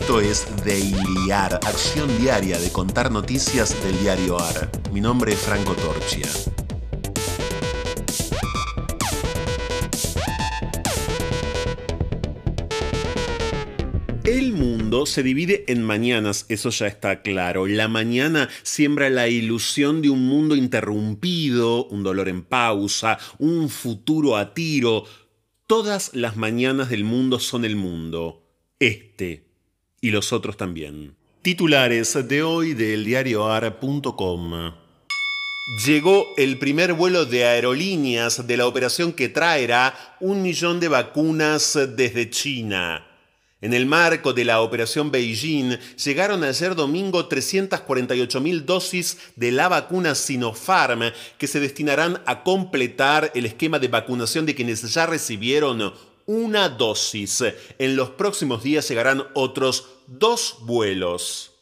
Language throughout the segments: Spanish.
Esto es Daily AR, acción diaria de contar noticias del diario AR. Mi nombre es Franco Torchia. El mundo se divide en mañanas, eso ya está claro. La mañana siembra la ilusión de un mundo interrumpido, un dolor en pausa, un futuro a tiro. Todas las mañanas del mundo son el mundo. Este y los otros también. Titulares de hoy del diarioar.com. Llegó el primer vuelo de aerolíneas de la operación que traerá un millón de vacunas desde China. En el marco de la Operación Beijing, llegaron ayer domingo 348.000 dosis de la vacuna Sinopharm que se destinarán a completar el esquema de vacunación de quienes ya recibieron una dosis. En los próximos días llegarán otros dos vuelos.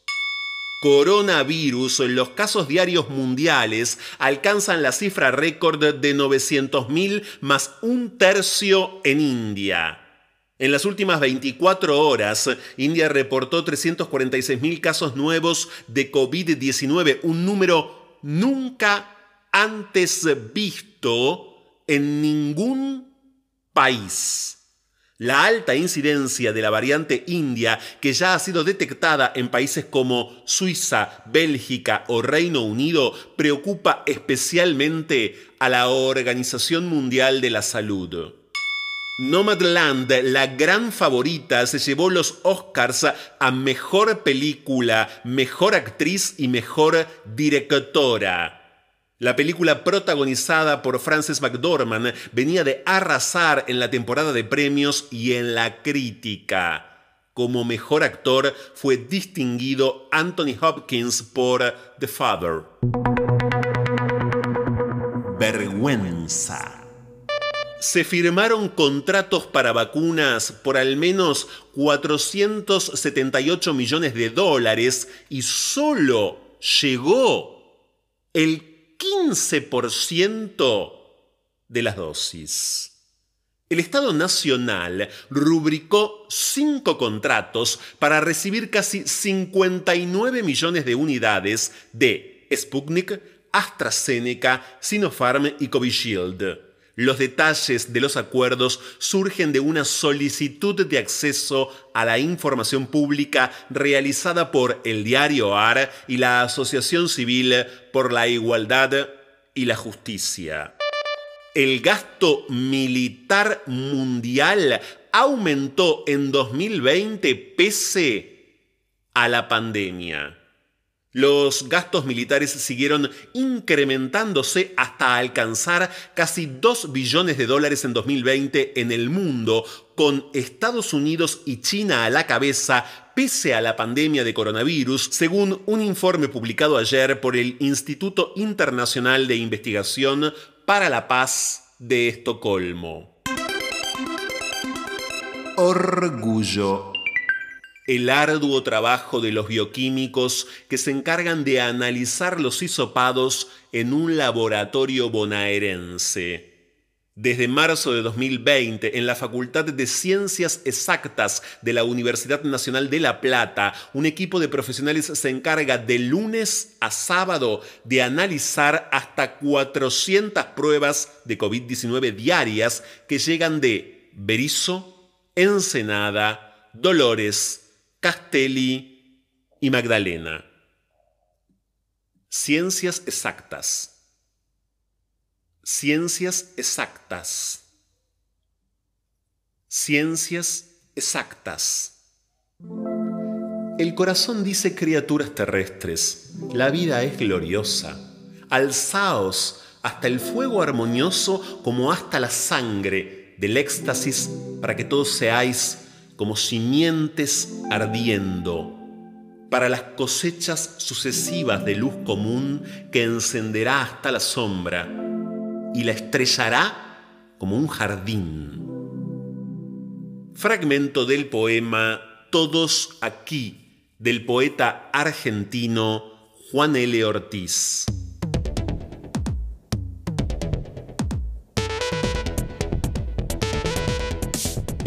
Coronavirus, los casos diarios mundiales alcanzan la cifra récord de 900.000 más un tercio en India. En las últimas 24 horas, India reportó 346.000 casos nuevos de COVID-19, un número nunca antes visto en ningún país. La alta incidencia de la variante india, que ya ha sido detectada en países como Suiza, Bélgica o Reino Unido, preocupa especialmente a la Organización Mundial de la Salud. Nomadland, la gran favorita, se llevó los Oscars a Mejor Película, Mejor Actriz y Mejor Directora. La película protagonizada por Frances McDormand venía de arrasar en la temporada de premios y en la crítica. Como mejor actor fue distinguido Anthony Hopkins por The Father. Vergüenza se firmaron contratos para vacunas por al menos 478 millones de dólares y solo llegó el 15% de las dosis. El Estado Nacional rubricó cinco contratos para recibir casi 59 millones de unidades de Sputnik, AstraZeneca, Sinopharm y Covishield. Los detalles de los acuerdos surgen de una solicitud de acceso a la información pública realizada por el diario AR y la Asociación Civil por la Igualdad y la Justicia. El gasto militar mundial aumentó en 2020 pese a la pandemia. Los gastos militares siguieron incrementándose hasta alcanzar casi 2 billones de dólares en 2020 en el mundo, con Estados Unidos y China a la cabeza pese a la pandemia de coronavirus, según un informe publicado ayer por el Instituto Internacional de Investigación para la Paz de Estocolmo. Orgullo el arduo trabajo de los bioquímicos que se encargan de analizar los hisopados en un laboratorio bonaerense. Desde marzo de 2020, en la Facultad de Ciencias Exactas de la Universidad Nacional de La Plata, un equipo de profesionales se encarga de lunes a sábado de analizar hasta 400 pruebas de COVID-19 diarias que llegan de Berizo, Ensenada, Dolores, Castelli y Magdalena. Ciencias exactas. Ciencias exactas. Ciencias exactas. El corazón dice criaturas terrestres, la vida es gloriosa. Alzaos hasta el fuego armonioso como hasta la sangre del éxtasis para que todos seáis como simientes ardiendo, para las cosechas sucesivas de luz común que encenderá hasta la sombra y la estrellará como un jardín. Fragmento del poema Todos aquí del poeta argentino Juan L. Ortiz.